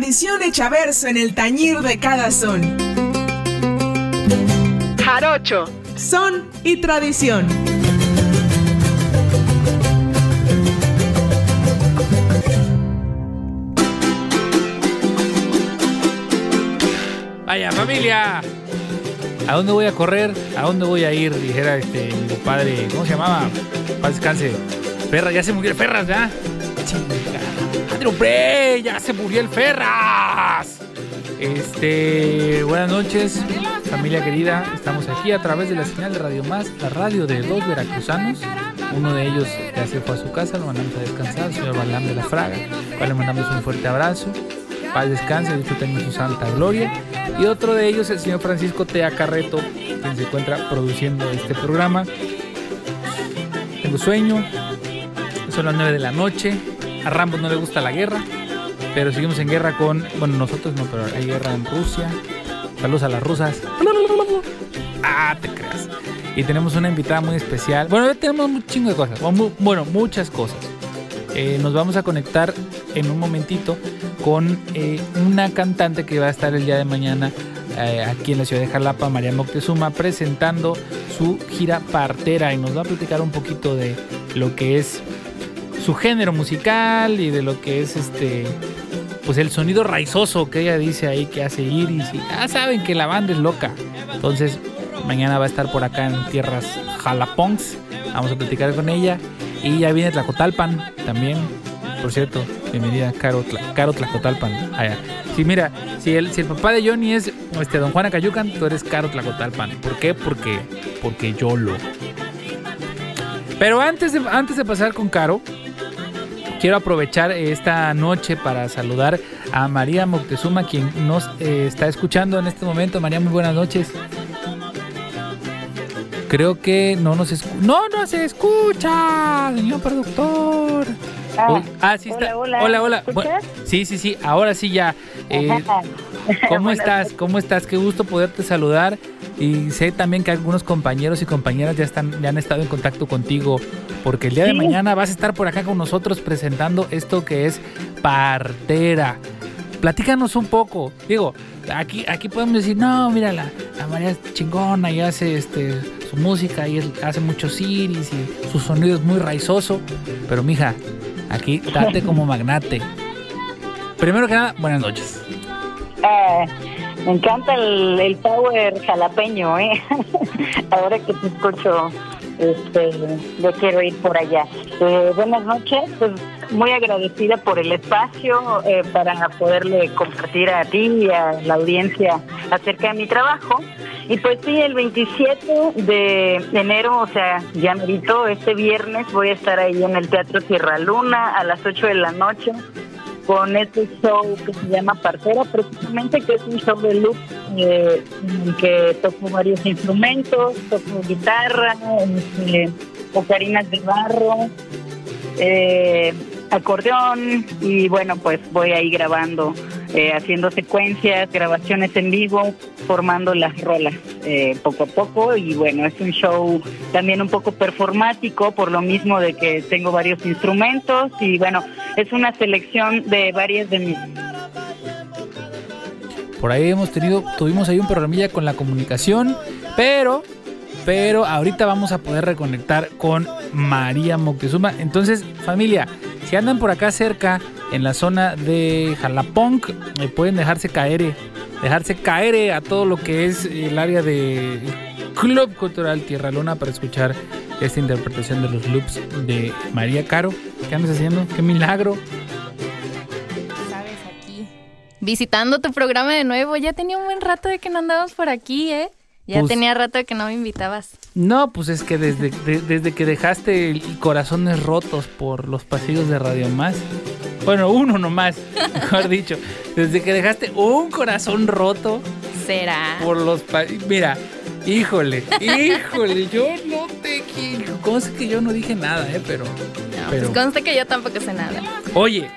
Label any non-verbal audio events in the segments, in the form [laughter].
tradición hecha verso en el tañir de cada son. Jarocho, son y tradición. Vaya familia, ¿a dónde voy a correr? ¿A dónde voy a ir? Dijera este mi padre, ¿cómo se llamaba? Paz descanse. Ferra, ya se murió Ferras, ¿ya? Chinga. hombre, ya se murió el Ferras. Este, buenas noches, familia querida. Estamos aquí a través de la señal de Radio Más, la radio de dos veracruzanos. Uno de ellos se fue a su casa, lo mandamos a descansar, el señor Balán de la Fraga, cual le mandamos un fuerte abrazo. Paz descanse, disfruten su santa gloria. Y otro de ellos, el señor Francisco Tea Carreto, quien se encuentra produciendo este programa. Tengo sueño, son las 9 de la noche. A Rambos no le gusta la guerra, pero seguimos en guerra con. Bueno, nosotros no, pero hay guerra en Rusia. Saludos a las rusas. Ah, te creas. Y tenemos una invitada muy especial. Bueno, tenemos un chingo de cosas. Bueno, muchas cosas. Eh, nos vamos a conectar en un momentito con eh, una cantante que va a estar el día de mañana eh, aquí en la ciudad de Jalapa, María Moctezuma, presentando su gira partera y nos va a platicar un poquito de lo que es su género musical y de lo que es este pues el sonido raizoso que ella dice ahí que hace Iris y ya saben que la banda es loca. Entonces, mañana va a estar por acá en tierras Jalapongs. Vamos a platicar con ella y ya viene Tlacotalpan también. Por cierto, bienvenida Caro, Caro Tlacotalpan. Allá. Sí, mira, si el, si el papá de Johnny es este, don Juan Acayucan, tú eres Caro Tlacotalpan. ¿Por qué? Porque, porque yo lo. Pero antes antes de pasar con Caro, quiero aprovechar esta noche para saludar a María Moctezuma, quien nos eh, está escuchando en este momento. María, muy buenas noches. Creo que no nos escucha. ¡No, no se escucha! Señor productor. Ah, ah sí está. Hola, hola. hola, sí, sí, sí. Ahora sí ya. Eh, [laughs] ¿Cómo estás? ¿Cómo estás? Qué gusto poderte saludar. Y sé también que algunos compañeros y compañeras ya están, ya han estado en contacto contigo, porque el día de mañana vas a estar por acá con nosotros presentando esto que es partera. Platícanos un poco. Digo, aquí, aquí podemos decir, no, mira, la, María es chingona y hace este su música y hace muchos iris y su sonido es muy raizoso. Pero mija, aquí date como magnate. Primero que nada, buenas noches. Eh, me encanta el, power jalapeño, ¿eh? [laughs] Ahora que te escucho, este, yo quiero ir por allá. Eh, buenas noches, pues muy agradecida por el espacio eh, para poderle compartir a ti y a la audiencia acerca de mi trabajo. Y pues sí, el 27 de enero, o sea, ya merito, este viernes voy a estar ahí en el Teatro Sierra Luna a las 8 de la noche con este show que se llama Partera, precisamente que es un show de loop eh, en que toco varios instrumentos, toco guitarra, este, ocarinas de barro, eh, acordeón y bueno, pues voy ahí grabando, eh, haciendo secuencias, grabaciones en vivo, formando las rolas eh, poco a poco y bueno, es un show también un poco performático por lo mismo de que tengo varios instrumentos y bueno, es una selección de varias de mis por ahí hemos tenido, tuvimos ahí un programilla con la comunicación, pero pero ahorita vamos a poder reconectar con María Moctezuma. Entonces, familia, si andan por acá cerca, en la zona de Jalapong, pueden dejarse caer, dejarse caer eh, a todo lo que es el área de Club Cultural Tierra Luna para escuchar esta interpretación de los loops de María Caro. ¿Qué andas haciendo? ¡Qué milagro! Sabes, aquí. Visitando tu programa de nuevo. Ya tenía un buen rato de que no andábamos por aquí, ¿eh? Ya pues tenía rato que no me invitabas. No, pues es que desde, desde que dejaste corazones rotos por los pasillos de Radio Más. Bueno, uno nomás, [laughs] mejor dicho. Desde que dejaste un corazón roto. Será. Por los Mira, híjole, híjole, yo no te quiero. Conste que yo no dije nada, ¿eh? Pero. No, pues conste que yo tampoco sé nada. Oye,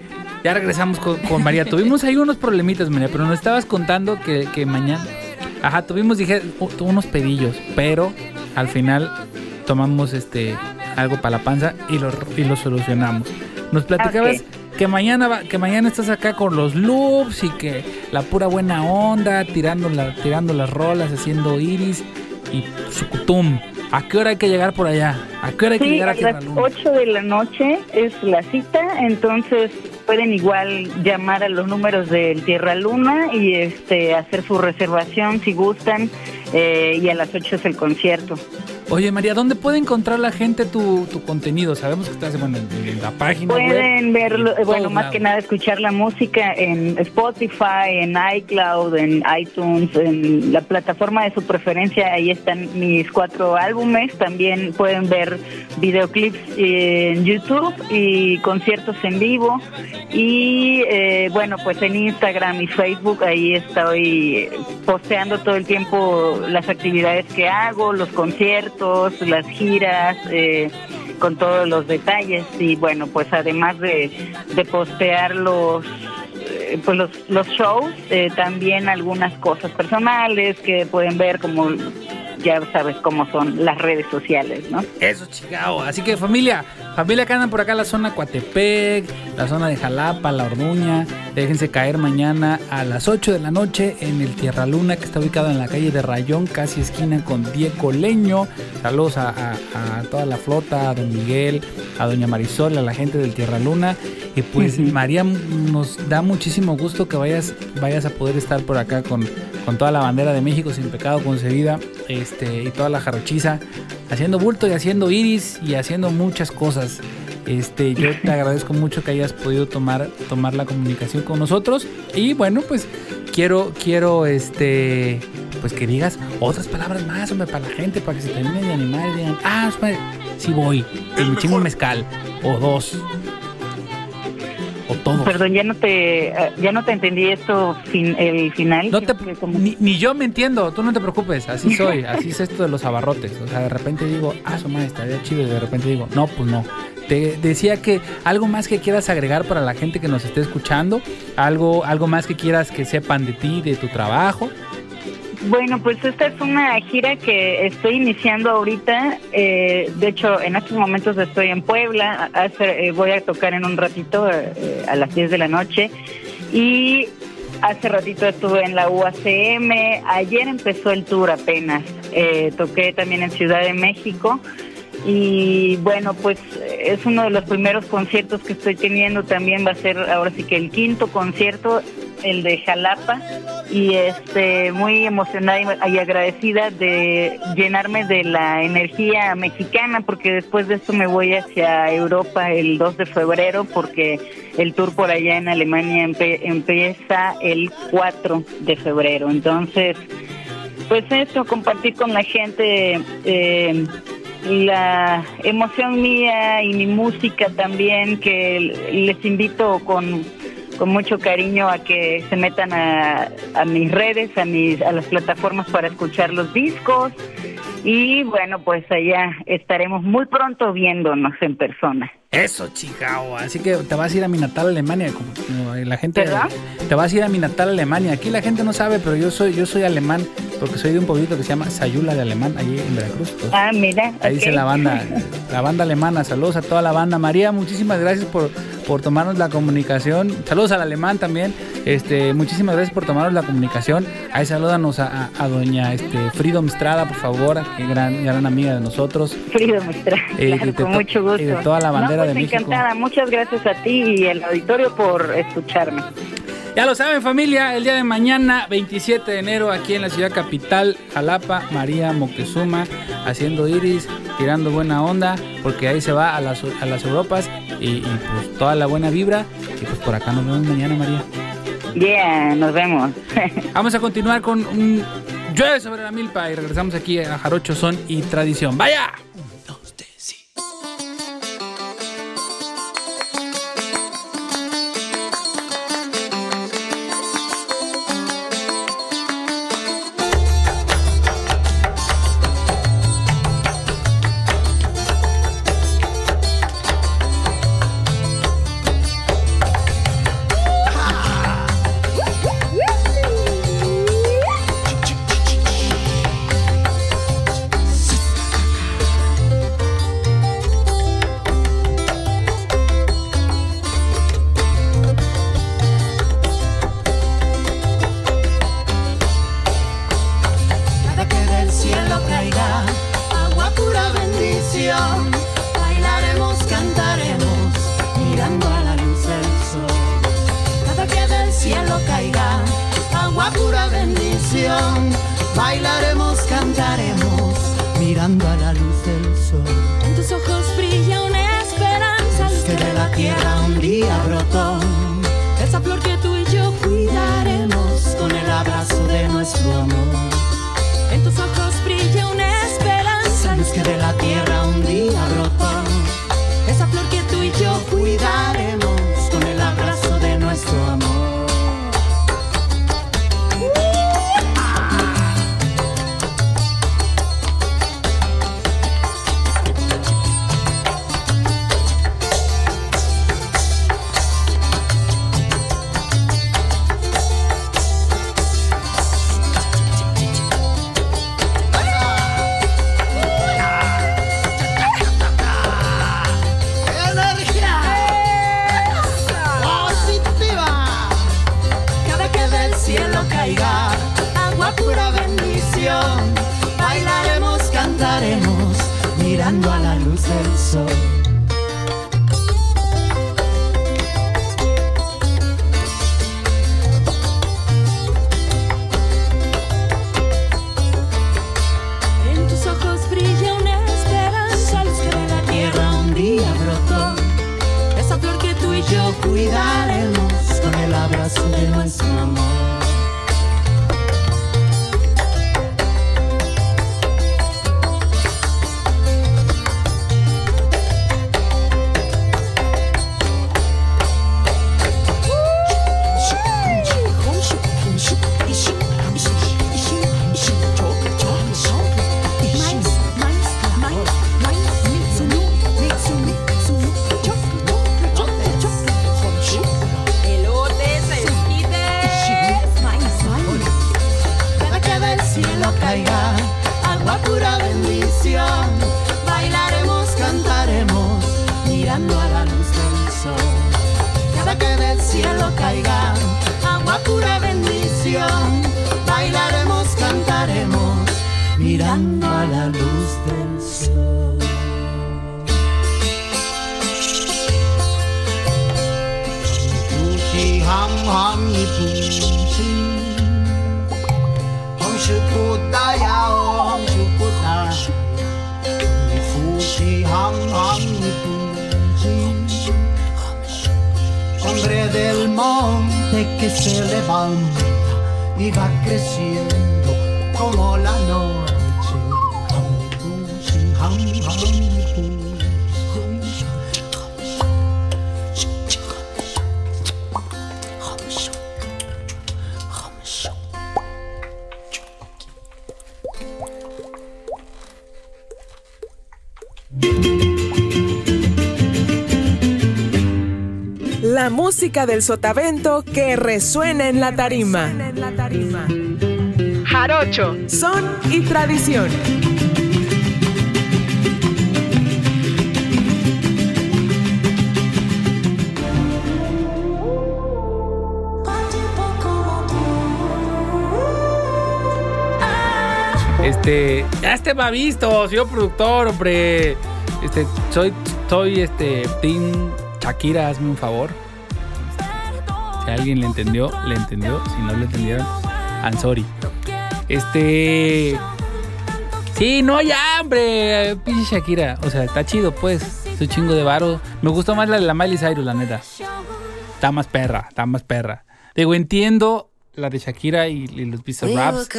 ya regresamos con, María. Tuvimos ahí unos problemitas, María, pero nos estabas contando que, que mañana Ajá, tuvimos, dije, unos pedillos, pero al final tomamos este algo para la panza y lo, y lo solucionamos. Nos platicabas que mañana que mañana estás acá con los loops y que la pura buena onda, tirando, la, tirando las rolas, haciendo iris y sucutum. ¿A qué hora hay que llegar por allá? ¿A qué hora hay que llegar a, a las 8 de la noche es la cita, entonces pueden igual llamar a los números del Tierra Luna y este hacer su reservación si gustan eh, y a las 8 es el concierto. Oye, María, ¿dónde puede encontrar la gente tu, tu contenido? Sabemos que estás en, la página Pueden verlo, bueno, más que nada escuchar la música en Spotify, en iCloud, en iTunes, en la plataforma de su preferencia. Ahí están mis cuatro álbumes. También pueden ver videoclips en YouTube y conciertos en vivo. Y eh, bueno, pues en Instagram y Facebook ahí estoy posteando todo el tiempo las actividades que hago, los conciertos las giras, eh, con todos los detalles y bueno, pues además de, de postear los eh, pues los, los shows, eh, también algunas cosas personales que pueden ver como ya sabes cómo son las redes sociales, ¿no? Eso, chingado. Así que familia, familia que andan por acá la zona Coatepec, la zona de Jalapa, La Orduña, déjense caer mañana a las 8 de la noche en el Tierra Luna, que está ubicado en la calle de Rayón, casi esquina con Diego Leño. Saludos a, toda la flota, a don Miguel, a doña Marisol, a la gente del Tierra Luna. Y pues María, nos da muchísimo gusto que vayas, vayas a poder estar por acá con, con toda la bandera de México sin pecado concebida. Este, y toda la jarochiza, haciendo bulto y haciendo iris y haciendo muchas cosas. Este, yo [laughs] te agradezco mucho que hayas podido tomar, tomar la comunicación con nosotros. Y bueno, pues quiero, quiero este, pues que digas otras palabras más, hombre, para la gente, para que se terminen de animar y digan, ah, sí voy, y me chingo un mezcal, o dos, Perdón, ya no te eh, ya no te entendí esto el final. ni, yo me entiendo, tú no te preocupes, así [laughs] soy, así es esto de los abarrotes. O sea, de repente digo, ah, su madre estaría chido, y de repente digo, no, pues no. Te decía que algo más que quieras agregar para la gente que nos esté escuchando, algo, algo más que quieras que sepan de ti, de tu trabajo. Bueno, pues esta es una gira que estoy iniciando ahorita. Eh, de hecho, en estos momentos estoy en Puebla. Eh, voy a tocar en un ratito eh, a las 10 de la noche. Y hace ratito estuve en la UACM. Ayer empezó el tour apenas. toqué también en Ciudad de México. Y bueno, pues es uno de los primeros conciertos que estoy teniendo. También va a ser ahora sí que el quinto concierto el de Jalapa, y este muy emocionada y agradecida de llenarme de la energía mexicana, porque después de esto me voy hacia Europa el 2 de febrero, porque el tour por allá en Alemania empieza el 4 de febrero. Entonces, pues eso, compartir con la gente. Eh, la emoción mía y mi música también, que les invito con con mucho cariño a que se metan a, a mis redes, a, mis, a las plataformas para escuchar los discos. Y bueno, pues allá estaremos muy pronto viéndonos en persona. Eso, Chihuahua. Así que te vas a ir a mi natal Alemania, como, la gente. Te vas a ir a mi natal Alemania. Aquí la gente no sabe, pero yo soy, yo soy alemán porque soy de un pueblito que se llama Sayula de Alemán, allí en Veracruz. ah, mira. Ahí dice la banda, [laughs] la banda alemana. Saludos a toda la banda. María, muchísimas gracias por por tomarnos la comunicación. Saludos al alemán también. Este, muchísimas gracias por tomarnos la comunicación. Ahí salúdanos a, doña este, Freedom Estrada, por favor, que gran, gran amiga de nosotros. Freedom Estrada, eh, con mucho gusto. Y de toda la bandera pues, de México. encantada. Muchas gracias a ti y el auditorio por escucharme. Ya lo saben familia, el día de mañana, 27 de enero, aquí en la ciudad capital, Jalapa, María Moctezuma, haciendo iris, tirando buena onda, porque ahí se va a las, a las Europas y, pues toda la buena vibra. Y pues por acá nos vemos mañana, María. Bien, nos vemos. [laughs] Vamos a continuar con un llueve sobre la milpa y regresamos aquí a Jarocho Son y Tradición. ¡Vaya! cuando a la luz del sol. En tus ojos brilla una esperanza luz que de la tierra un día brotó. esa flor que tú y yo cuidaremos con el abrazo de nuestro amor. En tus ojos brilla una esperanza luz que de la tierra un día brotó. Esa flor del sotavento que resuena en la tarima. Jarocho, son y tradición. Este, ya este va visto, soy productor, hombre. Este, soy, soy este, Team Shakira, hazme un favor. Si alguien le entendió, le entendió. Si no le entendieron, I'm sorry. Este. Sí, no, ya, hombre. Pinche Shakira. O sea, está chido, pues. Su chingo de varo. Me gustó más la de la Miley Cyrus, la neta. Está más perra, está más perra. Digo, entiendo la de Shakira y, los pisos raps.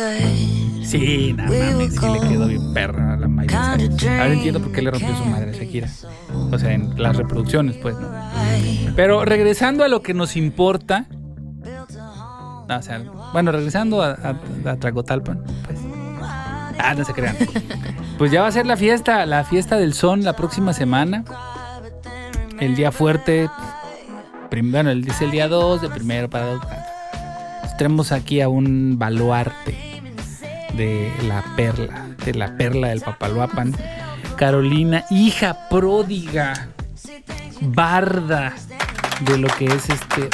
Sí, nada mames, sí le quedó bien perra a la Miley Cyrus. Ahora entiendo por qué le rompió su madre a Shakira. O sea, en las reproducciones, pues, ¿no? Pero regresando a lo que nos importa. o sea, bueno, regresando a, a, Tragotalpan, pues. Ah, no se crean. Pues ya va a ser la fiesta, la fiesta del son la próxima semana. El día fuerte. bueno, el, dice el día 2, de primero para dos. Tenemos aquí a un baluarte de la perla, de la perla del Papaloapan. Carolina, hija pródiga, barda de lo que es este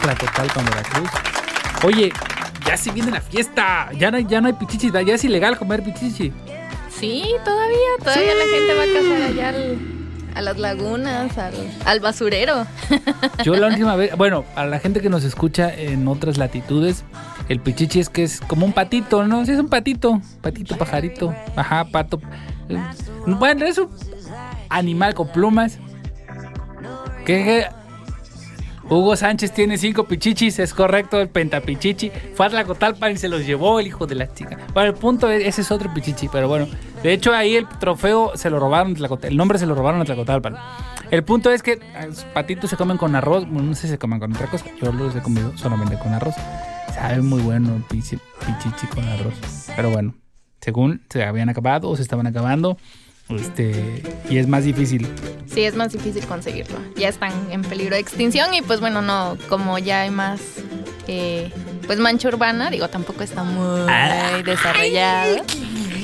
Tlacotalpan, Veracruz. Oye, ya se viene la fiesta. Ya no, ya no hay pichichi, ya es ilegal comer pichichi. Sí, todavía, todavía la gente va a cazar allá a las lagunas, al, basurero. [laughs] Yo la última vez, bueno, a la gente que nos escucha en otras latitudes, el pichichi es que es como un patito, ¿no? Sí, es un patito, patito, pajarito, ajá, pato. Bueno, es un animal con plumas que, Hugo Sánchez tiene cinco pichichis, es correcto, el pentapichichi. Fue a Tlacotalpan y se los llevó el hijo de la chica. Bueno, el punto es, ese es otro pichichi, pero bueno. De hecho, ahí el trofeo se lo robaron, el nombre se lo robaron a Tlacotalpan. El punto es que los patitos se comen con arroz, bueno, no sé si se comen con otra cosa. Yo los he comido solamente con arroz. Sabe muy bueno el pichi- pichichi con arroz. Pero bueno, según se habían acabado o se estaban acabando, este, y es más difícil. Sí, es más difícil conseguirlo. Ya están en peligro de extinción y pues bueno, no, como ya hay más, eh, pues mancha urbana, digo, tampoco está muy desarrollado.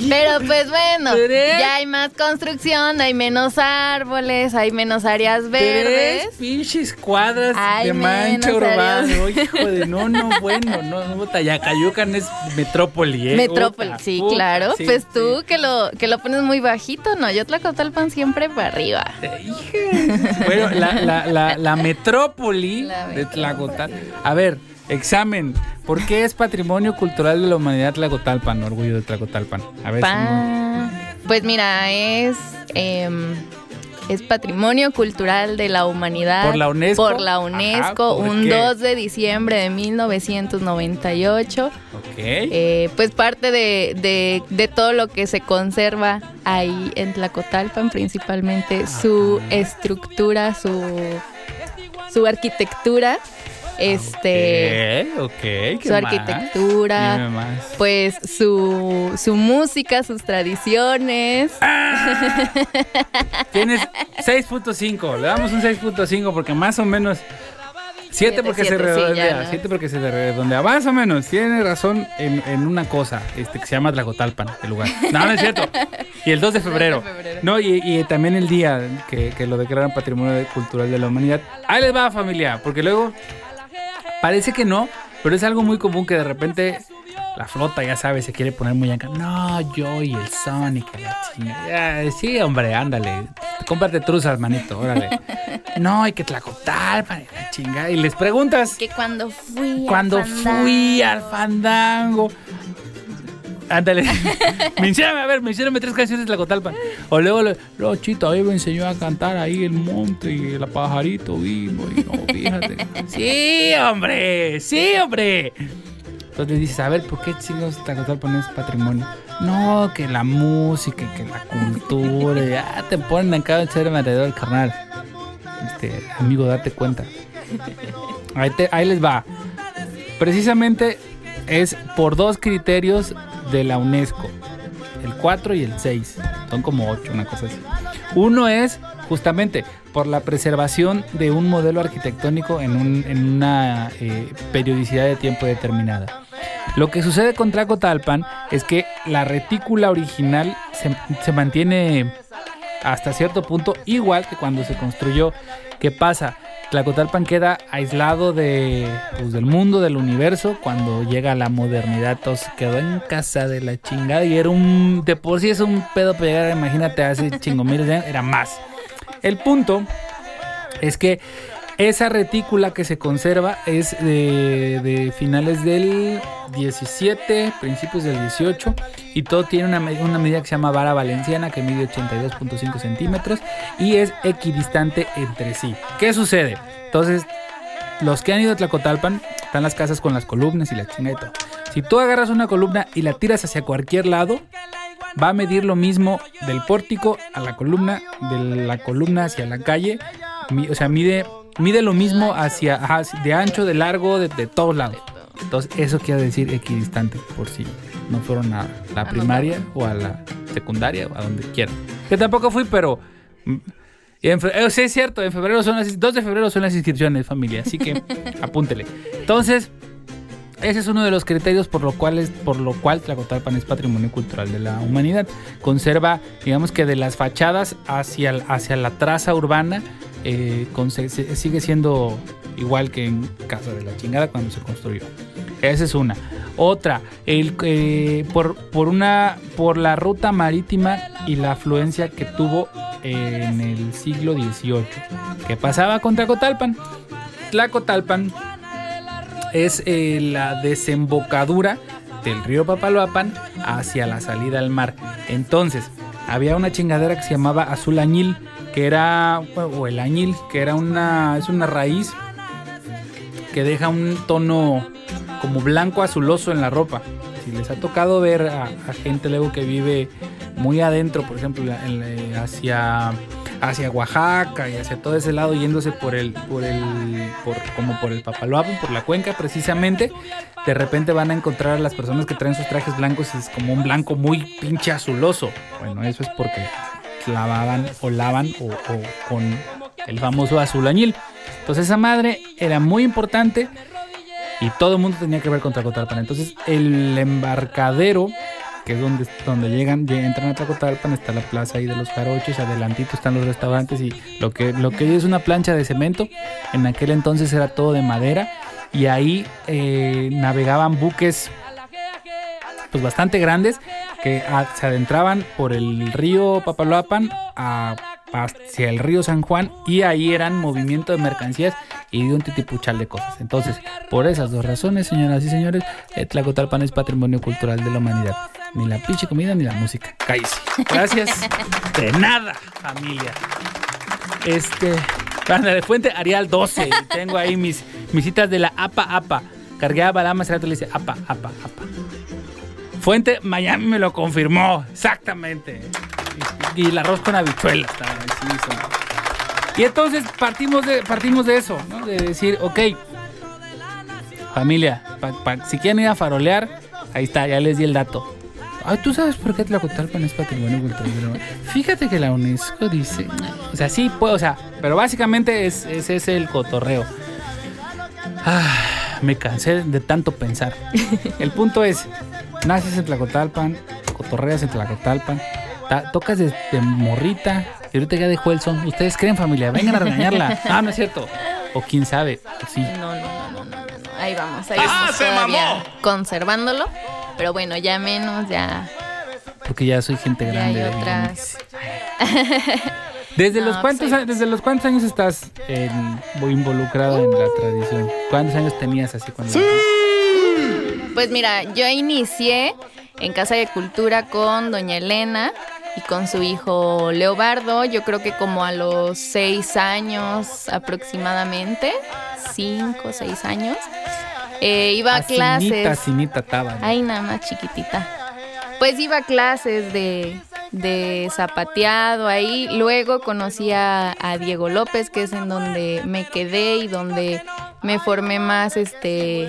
Pero pues bueno, Tres. ya hay más construcción, hay menos árboles, hay menos áreas verdes. Tres pinches cuadras de mancha urbana. hijo de no, no, bueno, no, no, Tayacayucan es metrópoli, ¿eh? Metrópoli, sí, puta, claro. sí, pues tú sí. que lo que lo pones muy bajito, no, yo Tlacotalpan siempre para arriba. Bueno, la, la, la, la metrópoli de metrópoli. Tlacotal. A ver, examen. ¿Por qué es patrimonio cultural de la humanidad Tlacotalpan? Orgullo de Tlacotalpan. A ver, Pues mira, es em, es patrimonio cultural de la humanidad ¿Por la UNESCO? Por la Ajá, UNESCO, ¿por un qué? 2 de diciembre de 1998. Ok. Eh, pues parte de, de- de todo lo que se conserva ahí en Tlacotalpan, principalmente su estructura, su, su arquitectura, este, Ok, ok. ¿qué su más? arquitectura, más. pues su, su música, sus tradiciones. Tienes 6.5, le damos un 6.5 porque más o menos... 7 Siete, porque se siete, redondea, ya, ¿no? 7 porque se redondea. Más o menos, tiene razón en, en una cosa, este, que se llama Tlacotalpan, el lugar. No, no es cierto. Y el 2 de febrero. [laughs] febrero. No, y, y también el día que, que lo declaran Patrimonio Cultural de la Humanidad. Ahí les va, familia, porque luego parece que no, pero es algo muy común que de repente la flota, ya sabes, se quiere poner muy acá. No, yo y el Sonic, la chinga. Ya, sí, hombre, ándale. Cómprate truzas, manito, órale. [laughs] No, hay que Tlacotalpan, la chinga. Y les preguntas, Que cuando fui. cuando Fandango. fui al fandango. Ándale. [laughs] mencióname, a ver, mencióname tres canciones de Tlacotalpan. O luego, le- no, Chito, ahí me enseñó a cantar ahí el monte y el pajarito vino y no, fíjate. [laughs] sí, hombre, sí, hombre. Entonces dices, a ver, ¿por qué chingos Tlacotalpan es patrimonio? No, que la música, que la cultura, ya te ponen acá a echar alrededor, carnal. Este, amigo, date cuenta. Ahí, te- ahí les va. Precisamente es por dos criterios de la UNESCO. El 4 y el 6. Son como 8, una cosa así. Uno es justamente por la preservación de un modelo arquitectónico en, un- en una eh, periodicidad de tiempo determinada. Lo que sucede con Tlacotalpan es que la retícula original se, se mantiene hasta cierto punto igual que cuando se construyó. ¿Qué pasa? Tlacotalpan queda aislado de, pues, del mundo, del universo, cuando llega la modernidad. Entonces quedó en casa de la chingada y era un. De por sí es un pedo para llegar, imagínate, hace chingo miles de años, era más. El punto es que esa retícula que se conserva es de, finales del 17, principios del 18, y todo tiene una, una medida que se llama vara valenciana, que mide 82.5 centímetros y es equidistante entre sí. ¿Qué sucede? Entonces, los que han ido a Tlacotalpan, están las casas con las columnas y la todo. Si tú agarras una columna y la tiras hacia cualquier lado, va a medir lo mismo del pórtico a la columna, de la columna hacia la calle. O sea, mide, mide lo mismo hacia, ajá, de ancho, de largo, de, de todos lados. Entonces, eso quiere decir equidistante, por si no fueron a la primaria o a la secundaria o a donde quieran. Que tampoco fui, pero... mm, en eh, sí, es cierto, en febrero son las, 2 de febrero son las inscripciones, familia, así que [laughs] apúntele. Entonces, ese es uno de los criterios por lo cual, es, por lo cual Tlacotalpan es patrimonio cultural de la humanidad. Conserva, digamos que de las fachadas hacia, hacia la traza urbana, eh, sigue siendo igual que en Casa de la Chingada cuando se construyó. Esa es una. Otra, el, eh, por, por, una, por la ruta marítima y la afluencia que tuvo en el siglo XVIII. ¿Qué pasaba con Tlacotalpan? Tlacotalpan es eh, la desembocadura del río Papaloapan hacia la salida al mar. Entonces, había una chingadera que se llamaba azul añil, que era, o el añil, que era una, es una raíz que deja un tono como blanco azuloso en la ropa. Si les ha tocado ver a, gente luego que vive muy adentro, por ejemplo, hacia, hacia Oaxaca y hacia todo ese lado, yéndose por el, por el, por, como por el Papaloapan, por la cuenca precisamente, de repente van a encontrar a las personas que traen sus trajes blancos y es como un blanco muy pinche azuloso. Bueno, eso es porque lavaban o lavan o, con el famoso azul añil. Entonces esa madre era muy importante y todo el mundo tenía que ver con Tlacotalpan. Entonces el embarcadero, que es donde, donde llegan, entran a Tlacotalpan, está la plaza ahí de los jarochos, adelantito están los restaurantes y lo que, lo que es una plancha de cemento, en aquel entonces era todo de madera y ahí eh, navegaban buques pues bastante grandes que a- se adentraban por el río Papaloapan hacia el río San Juan y ahí eran movimiento de mercancías y de un titipuchal de cosas. Entonces, por esas dos razones, señoras y señores, eh, Tlacotalpan es patrimonio cultural de la humanidad. Ni la pinche comida ni la música. Cállese. Gracias. De nada, familia. Este, banda de Fuente Arial 12. Y tengo ahí mis, mis citas de la APA APA. Cargué a Balama, rato le dice APA APA APA. Fuente Miami me lo confirmó, exactamente. Y, y el arroz con habichuelas. Y entonces partimos de, partimos de eso, ¿no? De decir, ok, familia, si quieren ir a farolear, ahí está, ya les di el dato. Ay, ¿tú sabes por qué Tlacotalpan es patrimonio cultural? Fíjate que la UNESCO dice... O sea, sí, pues, o sea, pero básicamente es, ese es el cotorreo. Ah, me cansé de tanto pensar. El punto es, naces en Tlacotalpan, cotorreas en Tlacotalpan, ta- tocas de, de morrita, y ahorita ya dejó el son. ¿Ustedes creen familia? Vengan a regañarla. Ah, no es cierto. O quién sabe, o sí. No, no, no, no, no, no, no. Ahí vamos, ahí vamos todavía conservándolo. Pero bueno, ya menos, ya. Porque ya soy gente Ya grande. hay de otras. [laughs] ¿Desde, No, los cuántos, pues, a- ¿Desde los cuántos años estás en- involucrado en la tradición? ¿Cuántos años tenías así cuando... Pues mira, yo inicié en Casa de Cultura con Doña Elena y con su hijo Leobardo, yo creo que como a los seis años aproximadamente, cinco, seis años. Eh, iba a clases. taba, ¿no? Ay, nada más chiquitita. Pues iba a clases de, de zapateado ahí. Luego conocí a, Diego López, que es en donde me quedé y donde me formé más, este,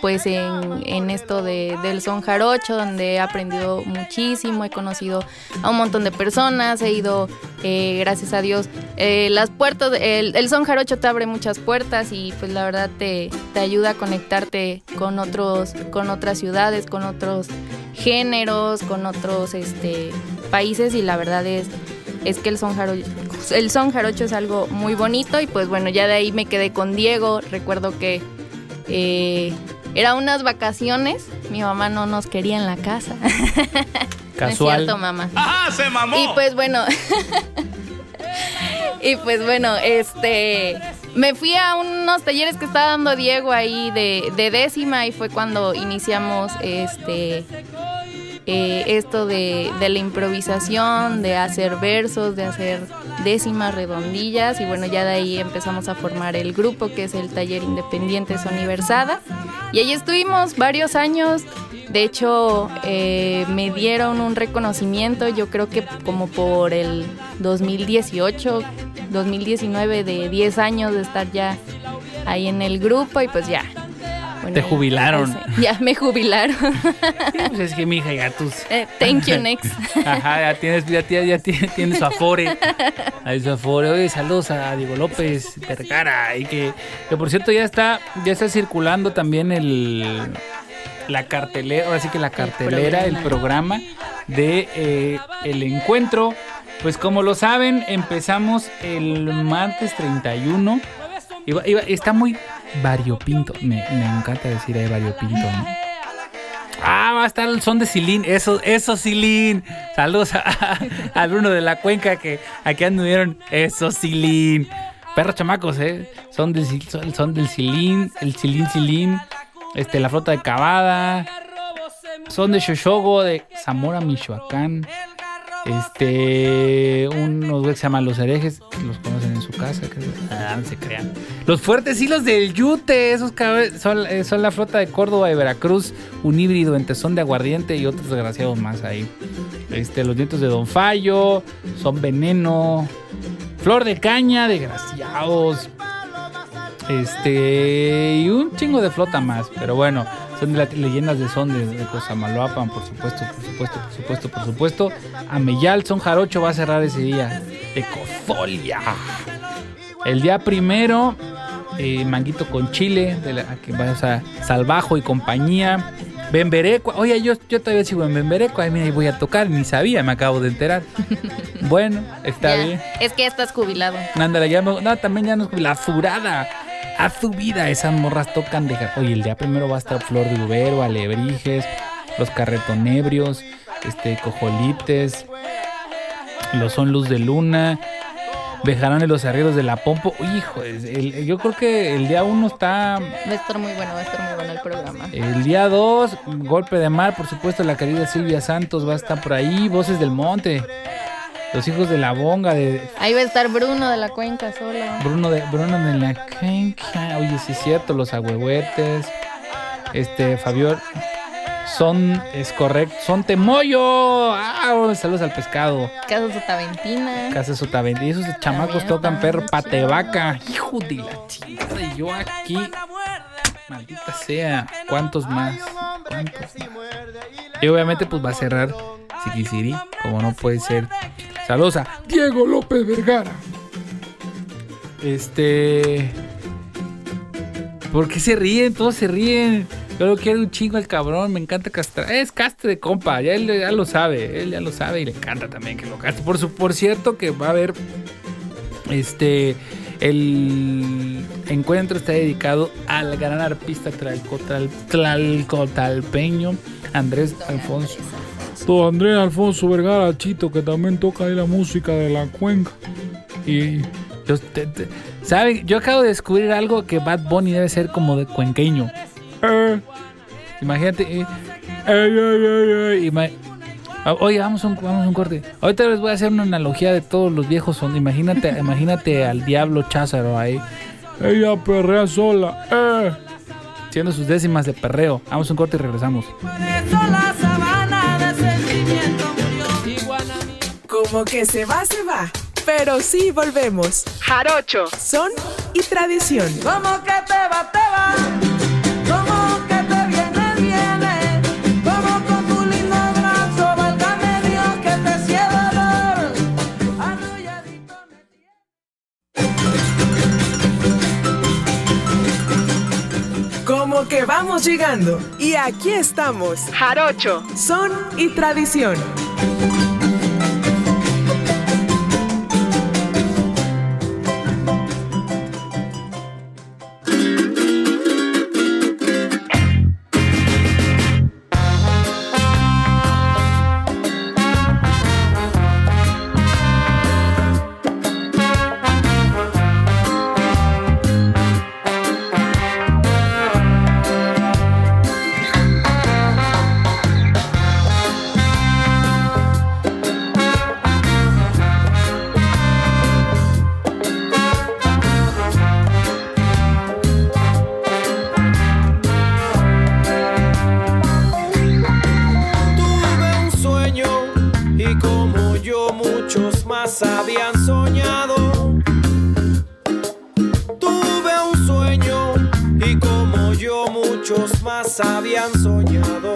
pues en, en esto de, del son jarocho, donde he aprendido muchísimo, he conocido a un montón de personas, he ido, eh, gracias a Dios, eh, las puertas, el, el son jarocho te abre muchas puertas y pues la verdad te, te ayuda a conectarte con otros, con otras ciudades, con otros géneros, con otros este, países y la verdad es, es que el son, jarocho, el son jarocho es algo muy bonito y pues bueno, ya de ahí me quedé con Diego, recuerdo que eh, era unas vacaciones, mi mamá no nos quería en la casa. [laughs] No es Casual. cierto, mamá. Y pues bueno. [laughs] y pues bueno, este. Me fui a unos talleres que estaba dando Diego ahí de, de décima y fue cuando iniciamos este. Eh, esto de, de la improvisación, de hacer versos, de hacer décimas redondillas y bueno, ya de ahí empezamos a formar el grupo que es el taller independiente Soniversada y ahí estuvimos varios años, de hecho eh, me dieron un reconocimiento, yo creo que como por el 2018, 2019 de 10 años de estar ya ahí en el grupo y pues ya. Bueno, Te jubilaron. Ya me jubilaron. Pues es que mi hija ya tus... [laughs] Eh, Thank you, [laughs] next. Ajá, ya tienes, ya, tienes- ya tienes, su afore. Ahí su afore. Oye, saludos a Diego López Vergara. Y que, que por cierto ya está, ya está circulando también el la cartelera, ahora sí que la cartelera, el programa, de eh, el encuentro. Pues como lo saben, empezamos el martes 31. Iba- iba- está muy variopinto. Me, me encanta decir ahí variopinto. Ah, va a estar el son de Silín. Eso, eso, Silín. Saludos a, [laughs] a de la Cuenca que aquí anduvieron. Eso, Silín. Perros chamacos, ¿eh? Son del, son del Silín, el Silín Silín. Este, la flota de Cavada. Son de Shoshogo, de Zamora, Michoacán. Este, unos que se llaman Los Herejes, los conocen en su casa, que ah, no se crean. Los Fuertes Hilos del Yute, esos son, eh, son la flota de Córdoba y Veracruz, un híbrido entre son de aguardiente y otros desgraciados más ahí. Este, los nietos de Don Fallo, son veneno, flor de caña, desgraciados. Este, y un chingo de flota más, pero bueno, son de las leyendas de son de, de Cosamaloapan, por supuesto, por supuesto, por supuesto, por supuesto. Ameyal, son jarocho va a cerrar ese día. Ecofolia. El día primero, eh, manguito con chile, de la, que va a Salvajo y compañía. Bemberecua, oye, yo, yo todavía sigo en Bemberecua, ay, mira, ahí voy a tocar, ni sabía, me acabo de enterar. [laughs] bueno, está Ya, bien. Es que ya estás jubilado. Ándale, ya me- No, también ya no es la furada. A su vida, esas morras tocan de. Oye, el día primero va a estar Flor de Ubero, Alebrijes, los carretonebrios, este, cojolites, los son Luz de Luna, Bejarán los arrieros de la Pompo. Hijo, el- yo creo que el día uno está. Va a estar muy bueno, va a estar muy bueno el programa. El día 2, Golpe de Mar, por supuesto, la querida Silvia Santos va a estar por ahí, Voces del Monte, Los Hijos de la Bonga, de Ahí va a estar Bruno de la Cuenca solo. Bruno de, Bruno de la Cuenca. Oye, sí es cierto, los agüehuetes. Este, Fabio. Son, es correcto, son temoyo. Ah, saludos al pescado. Casa Sotaventina. Casa Sotaventi. Y esos chamacos tocan perro, patevaca. Hijo de la chingada. Y yo aquí. Maldita sea. ¿Cuántos más? ¿Cuántos más? Y obviamente, pues va a cerrar Siquisiri. Como no puede ser. Diego López Vergara. Este. ¿Por qué se ríen? Todos se ríen. Yo lo quiero un chingo al cabrón. Me encanta castrar. Es castre de compa. Ya él ya lo sabe. Él ya lo sabe y le encanta también que lo castre. Por, su, por cierto, que va a haber. Este. El encuentro está dedicado al gran arpista tlalcotal- tlalcotalpeño Andrés Alfonso. Don Andrés Alfonso Vergara Chito, que también toca ahí la música de la cuenca. Y yo, te- te- ¿saben? Yo acabo de descubrir algo que Bad Bunny debe ser como de cuenqueño. Eh, imagínate. eh, ey, ey, ey, ey, ima- Ah, Oye, vamos a, un, vamos a un corte. Ahorita les voy a hacer una analogía de todos los viejos son. Imagínate, [laughs] imagínate al diablo Cházaro ahí. Ella perrea sola. Eh. Haciendo sus décimas de perreo. Vamos a un corte y regresamos. Como que se va, se va. Pero sí volvemos. Jarocho, son y tradición. Como que te va, te va. Como que te viene, viene. Como con tu lindo brazo, válgame Dios que te cielo dolor. Arrulladito me Como que vamos llegando. Y aquí estamos. Jarocho, son y tradición. Habían soñado.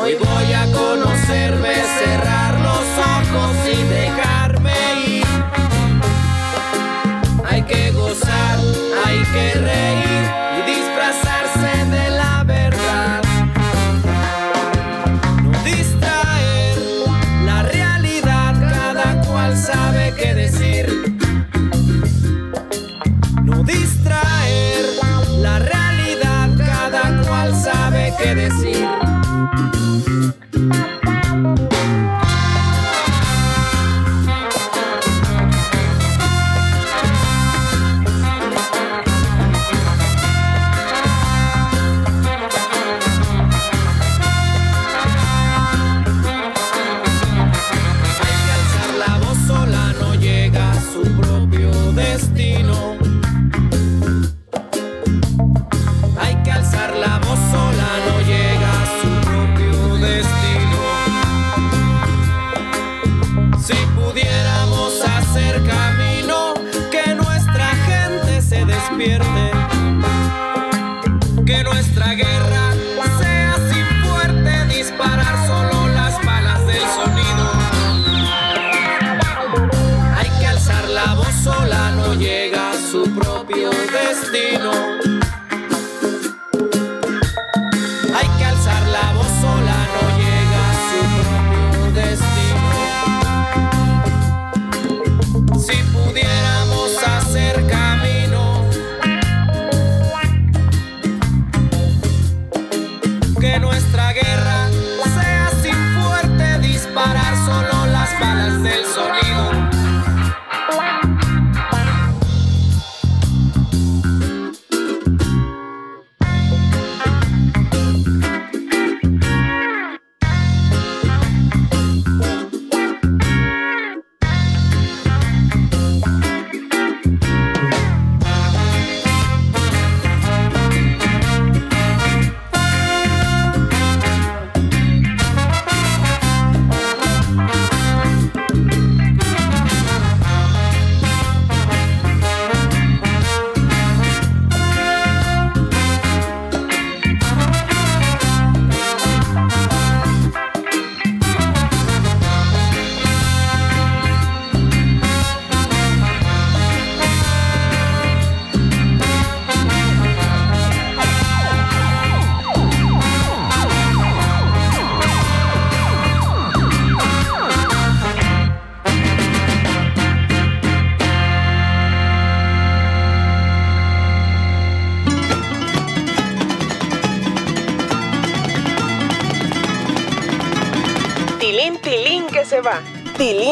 Hoy voy a conocerme, cerrar los ojos y dejarme ir. Hay que gozar, hay que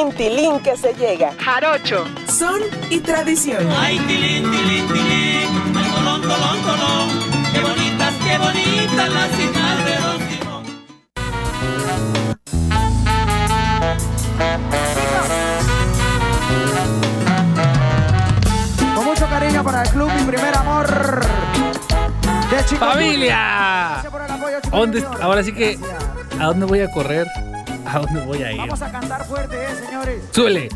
Tilín, tilín que se llega. Jarocho. Son y tradición. Ay, tilín, tilín, tilín, ay, tolón, tolón, tolón. Qué bonitas, qué bonitas las hijas de Don Simón. Con mucho cariño para el club Mi Primer Amor de Chico ¡Familia! Gracias por el apoyo, ¿A Chico dónde- Junior. ahora sí que, Gracias. ¿a dónde voy a correr? ¿A dónde voy a ir? Vamos a cantar fuerte, eh, señores. ¡Súbele!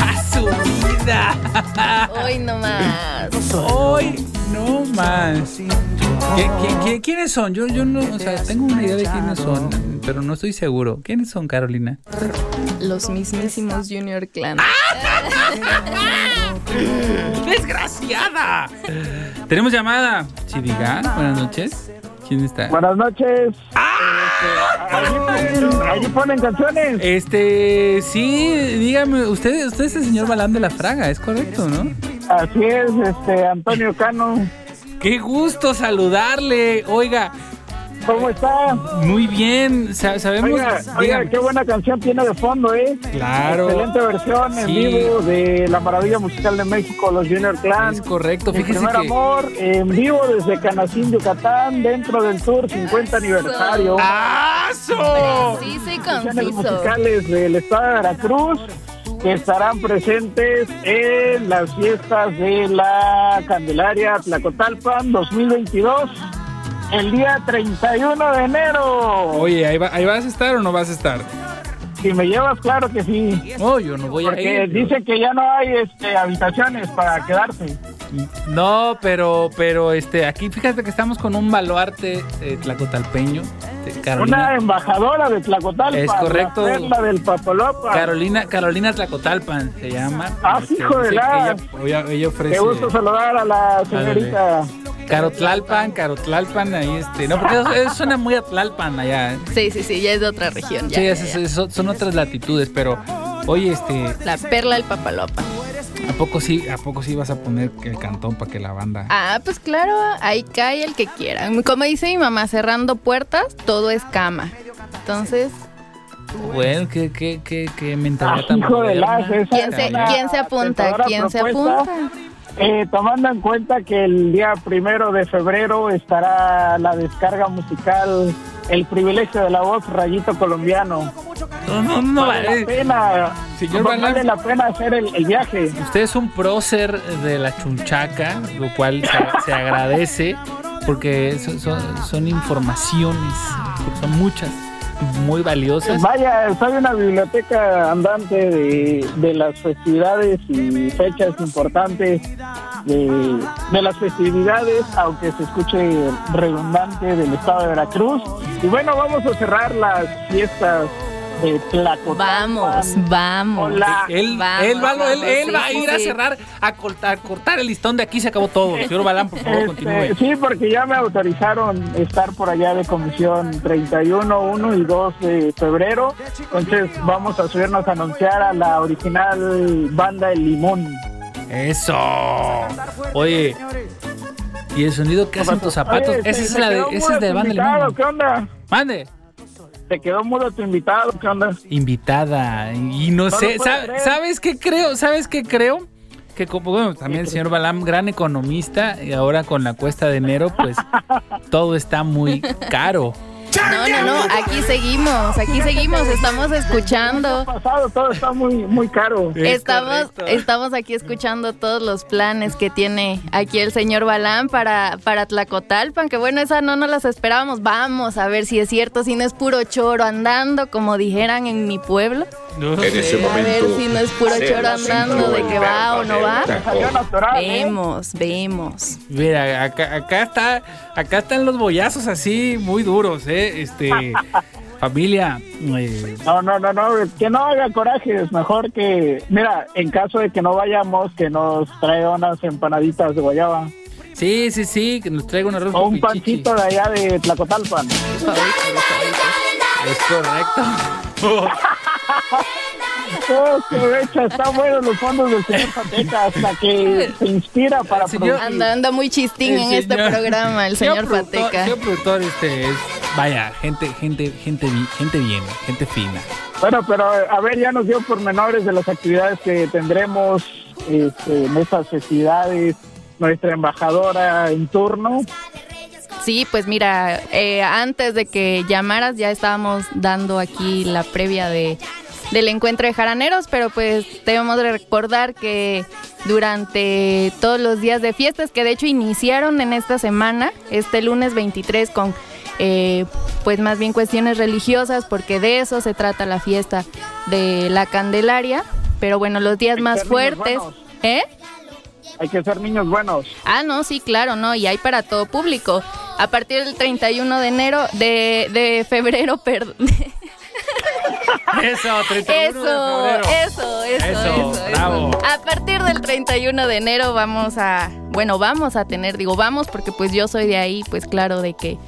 ¡A su vida! Hoy no más. Hoy no más. ¿Qui- qui- qui- quiénes son? Yo, yo no, o sea, tengo una idea de quiénes son, pero no estoy seguro. ¿Quiénes son, Carolina? Los mismísimos Junior Clan. ¡Desgraciada! Tenemos llamada. Chidigan, buenas noches. ¿Quién está? Buenas noches. Este, allí, ponen, canciones. Este, sí, dígame, usted, usted es el señor Balán de la Fraga, es correcto, ¿no? Así es, este Antonio Cano. Qué gusto saludarle. Oiga, ¿Cómo está? muy bien, sa- sabemos. Oiga, oiga, qué buena canción tiene de fondo, ¿eh? Claro. Excelente versión en Sí. vivo de la maravilla musical de México, los Junior Clan. Es correcto, fíjese primer que. amor, en vivo desde Canacín, Yucatán, dentro del tour 50 aniversario. ¡Aso! Preciso y Canciones conciso. musicales del estado de Veracruz que estarán presentes en las fiestas de la Candelaria Tlacotalpan 2022 el día 31 de enero. Oye, ¿ahí, va- ahí vas a estar o no vas a estar? Si me llevas, claro que sí. Oh, yo no voy a Porque ir. dicen que ya no hay este, habitaciones para quedarse. No, pero, pero, este, aquí fíjate que estamos con un baluarte eh, tlacotalpeño, de Una embajadora de Tlacotalpan. Es correcto. La del Papalopa. Carolina, Carolina Tlacotalpan se llama. Ah, Este, hijo de dice la- Ella, ella, ella ofrece. Qué gusto saludar a la señorita. Carotlalpan, Carotlalpan, ahí este. No, porque eso, eso suena muy a Tlalpan allá. Sí, sí, sí, ya es de otra región. Ya, Sí, ya, es- ya. es- son, son otras latitudes, pero. Oye, este, La perla del papalopa. ¿a poco sí, a poco sí vas a poner el cantón para que la banda? Ah, pues claro, ahí cae el que quiera. Como dice mi mamá, cerrando puertas, todo es cama. Entonces, Bueno, qué, qué, qué, qué mentalidad Ah, tan hijo de las, ¿quién se, quién se apunta? ¿Quién se apunta? Eh, tomando en cuenta que el día primero de febrero estará la descarga musical El privilegio de la voz Rayito Colombiano. No, no, no, vale la eh, pena, Señor vale la pena hacer el, el viaje. Usted es un prócer de la chunchaca, lo cual se, se agradece porque son, son- son informaciones, son muchas. Muy valiosas. Vaya, soy una biblioteca andante de, de las festividades y fechas importantes de, de las festividades, aunque se escuche redundante del estado de Veracruz. Y bueno, vamos a cerrar las fiestas de Tlacotalpan. Vamos, vamos. Hola. Él, Vamos, él, va, él, vamos, él sí, va a sí, ir a cerrar, a cortar, cortar el listón de aquí, se acabó todo. [laughs] Señor Balán, por favor, continúe. Este, sí, porque ya me autorizaron estar por allá de comisión 31, 1 y 2 de febrero. Entonces vamos a subirnos a anunciar a la original banda El Limón. Eso. Oye, ¿y el sonido que hacen tus zapatos? Oye, Esa se- es la de, esa es de banda invitado, Limón. ¿Qué onda? Mande. Se quedó mudo tu invitado, ¿qué onda? Invitada. Y no, No sé, lo puedo sa- creer. ¿sabes qué creo? ¿Sabes qué creo? Que como bueno, también el señor Balam, gran economista, y ahora con la cuesta de enero, pues [laughs] todo está muy caro. No, no, no, aquí seguimos, aquí seguimos, estamos escuchando. Pasado, todo está muy, muy caro. Estamos, estamos aquí escuchando todos los planes que tiene aquí el señor Balán para, para Tlacotalpan, que bueno, esa no nos las esperábamos. Vamos a ver si es cierto, si no es puro choro andando, como dijeran en mi pueblo. No En ese sé. A ver momento, si no es puro choro andando, de que va o no va. ¿eh? Vemos, vemos. Mira, acá, acá está, acá están los bollazos así muy duros, eh. Este, familia, eh, No, no, no, no, que no haga coraje, es mejor que, mira, en caso de que no vayamos, que nos traiga unas empanaditas de guayaba sí, sí, sí, que nos traiga un arroz o un pichichi. pancito de allá de Tlacotalpan. Es correcto. Oh, qué becha, están buenos los fondos del señor Pateca, hasta que se inspira para Señor- producir. Anda, anda muy chistín El en este señor- programa, el señor productor- Pateca. Señor productor, este es, vaya, gente, gente, gente, gente bien, gente fina. Bueno, pero a ver, ya nos dio pormenores de las actividades que tendremos este, en estas festividades. Nuestra embajadora en turno. Sí, pues mira, eh, antes de que llamaras ya estábamos dando aquí la previa de del encuentro de jaraneros, pero pues debemos de recordar que durante todos los días de fiestas, que de hecho iniciaron en esta semana, este lunes 23 con eh, pues más bien cuestiones religiosas, porque de eso se trata la fiesta de la Candelaria, pero bueno, los días Hay más fuertes. ¿eh? Hay que ser niños buenos. Ah, no, sí, claro, no, y hay para todo público. A partir del 31 de enero, de, de febrero, [laughs] perdón. Eso, 31 Eso, de febrero. eso, eso, Eso, eso, bravo. eso. A partir del 31 de enero vamos a, bueno, vamos a tener, digo, vamos porque pues yo soy de ahí, pues claro de que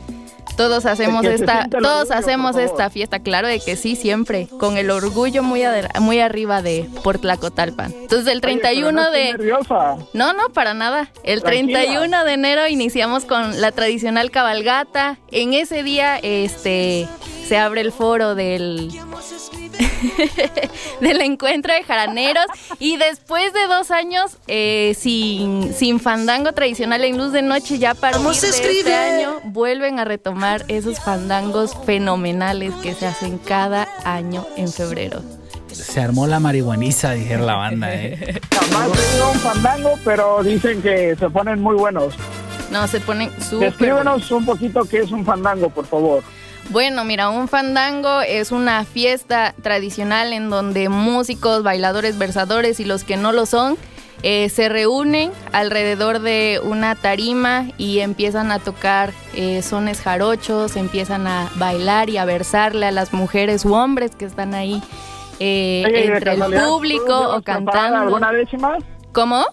todos hacemos esta, todos orgullo, hacemos esta fiesta, claro de que sí, siempre, con el orgullo muy, muy arriba de por Tlacotalpan. Entonces el Oye, pero 31 no estés de... nerviosa. No, no, para nada. El Tranquila. 31 de enero iniciamos con la tradicional cabalgata. En ese día, este, se abre el foro del [laughs] del encuentro de jaraneros y después de dos años eh, sin, sin fandango tradicional en luz de noche ya para este año vuelven a retomar esos fandangos fenomenales que se hacen cada año en febrero. Se armó la marihuaniza, dijeron la banda, eh. Jamás he ido a un fandango, pero dicen que se ponen muy buenos. No, se ponen súper Descríbenos un poquito qué es un fandango, por favor. Bueno, mira, un fandango es una fiesta tradicional en donde músicos, bailadores, versadores y los que no lo son eh, se reúnen alrededor de una tarima y empiezan a tocar eh, sones jarochos, empiezan a bailar y a versarle a las mujeres u hombres que están ahí eh, Oye, entre el casualidad, ¿tú público o cantando. ¿Alguna décima? ¿Cómo?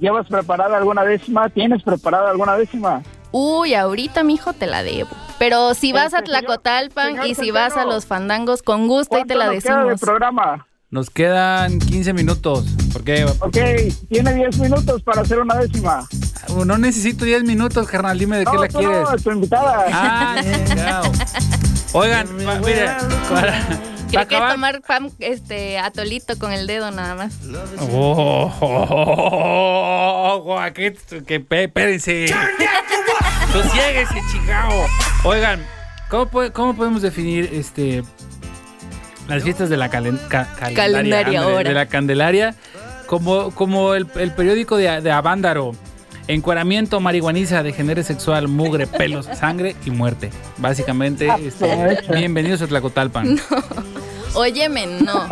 ¿Llevas preparada alguna décima? ¿Tienes preparada alguna décima? Uy, ahorita, mijo, te la debo. Pero si vas a señor- Tlacotalpan señor y si vas a los fandangos, con gusto y te la ¿Cuánto nos queda de decimos. programa? Nos quedan 15 minutos. Porque Ok, tiene 10 minutos para hacer una décima. no necesito 10 minutos, carnal. Dime de qué no, la tú quieres. no, tu invitada. Ah. [laughs] Oigan, mire, para, Creo que acabar. tomar pan, este, atolito con el dedo nada más. Oh, [laughs] oh, oh, oh, aquí, que espérense. Sosiéguese, chingao. Oigan, ¿cómo, puede- cómo podemos definir este las fiestas de la calen- ca- Calendaria ándale, ahora. de la Candelaria como, como el, el periódico de, de Avándaro? Encueramiento, marihuaniza, degenere sexual, mugre, [laughs] pelos, sangre y muerte. Básicamente, este, bienvenidos a Tlacotalpan. Óyeme, no.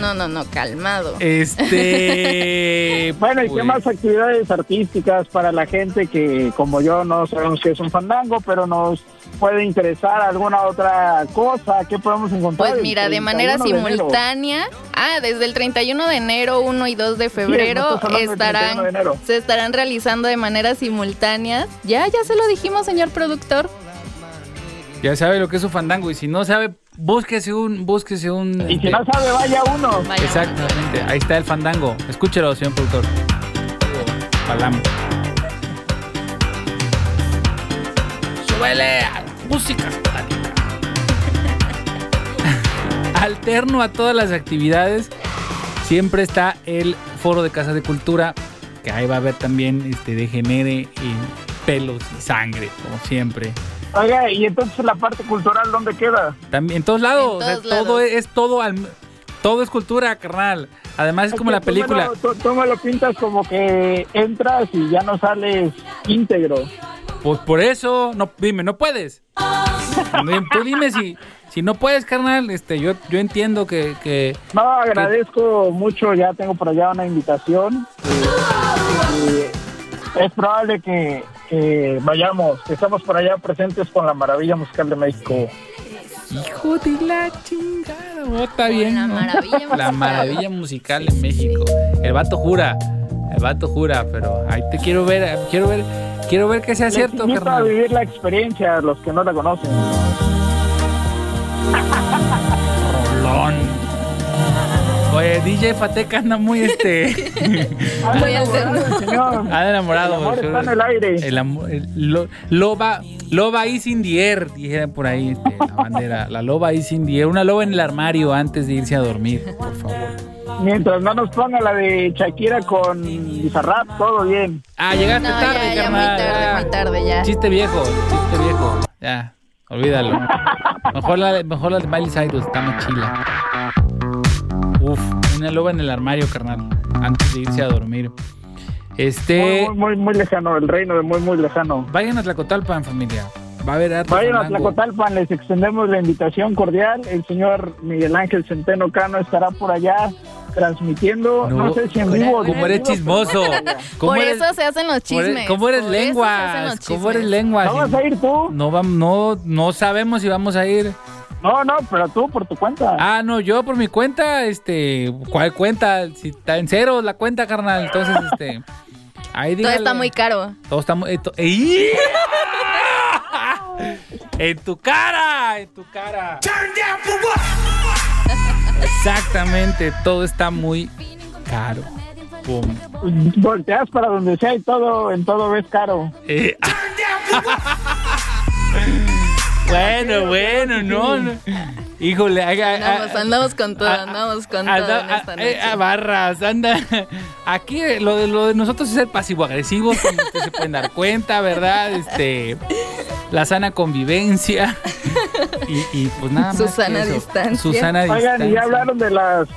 No, no, no, calmado. Este. [laughs] Bueno, ¿y qué pues, más actividades artísticas para la gente que, como yo, no sabemos qué es un fandango, pero nos puede interesar alguna otra cosa? ¿Qué podemos encontrar? Pues mira, de manera 31 de enero? simultánea. Ah, desde el 31 de enero, 1 y 2 de febrero 31 estarán de enero. se estarán realizando de manera simultánea. Ya, ya se lo dijimos, señor productor. Ya sabe lo que es un fandango. Y si no sabe, búsquese un. Búsquese un. Y si no sabe, vaya uno. Vaya. Exactamente, ahí está el fandango. Escúchelo, señor productor. Palamo. Súbele a la música. [laughs] Alterno a todas las actividades, siempre está el foro de Casa de Cultura, que ahí va a haber también este degenere y pelos y sangre, como siempre. Oiga, y entonces la parte cultural, ¿dónde queda? También en todos lados, En o sea, todos todo es, es todo al todo es cultura, carnal. Además es como la Tú me película. lo- Tú, tú me lo pintas como que entras y ya no sales íntegro. Pues por eso, no, dime, no puedes. Dime, Tú dime si, si no puedes, carnal. Este, yo, yo entiendo que, que No, agradezco mucho, ya tengo por allá una invitación. eh, y es probable que, que vayamos, que estamos por allá presentes con la maravilla musical de México. hijo de la chingada, oh, está bien. La ¿no? maravilla [laughs] La musical. maravilla musical en México. El vato jura, el vato jura, pero ahí te quiero ver, quiero ver, quiero ver que sea Les cierto, invito a carnal. vivir la experiencia, los que no la conocen. Rolón. Oye, DJ Fateca anda muy este. [laughs] Muy alterno. enamorado, señor. Anda enamorado. El amor está en el aire. El amor, el- lo- loba, loba is in the air, dijeran por ahí este, la [laughs] bandera. La loba is in the air. Una loba en el armario antes de irse a dormir, por favor. Mientras no nos ponga la de Shakira con Bizarrap, todo bien. Ah, llegaste No, tarde, ya, ya muy tarde, ya. muy tarde ya. Chiste viejo, chiste viejo. Ya, olvídalo. [laughs] Mejor la, mejor la de Miley Cyrus, está más chila. Uf, una loba en el armario, carnal. Antes de irse a dormir. Este. Muy, muy, muy lejano, el reino de muy, muy lejano. Vayan a Tlacotalpan, familia. Va a haber harto Vayan a. Tlacotalpan, les extendemos la invitación cordial. El señor Miguel Ángel Centeno Cano estará por allá transmitiendo, no, sé si en vivo. o ¿Cómo eres chismoso? ¿Cómo Por eres, eso se hacen los chismes. ¿Cómo eres lenguas? los ¿Cómo eres lenguas? ¿No vas a ir tú? No, no, no sabemos si vamos a ir. No, no, pero tú por tu cuenta. Ah, no, yo por mi cuenta, este, ¿cuál cuenta? Si está en cero la cuenta, carnal. Entonces, este, ahí Todo dígale. está muy caro. Todo está muy... eh. [laughs] En tu cara, en tu cara. Exactamente, todo está muy caro. Pum. Volteas para donde sea y todo, en todo ves caro. Eh, [laughs] bueno, bueno, no, no. Híjole, haga, Andamos, andamos con todo, ah, andamos con anda- todo en esta ah, eh, noche. ah, barras, anda. Aquí eh, lo de, lo de nosotros es ser pasivo-agresivo, como ustedes se pueden dar cuenta, ¿verdad? Este, la sana convivencia. Y, y, pues nada más. que Susana eso. distancia. Susana Oigan, y distancia. ya hablaron de las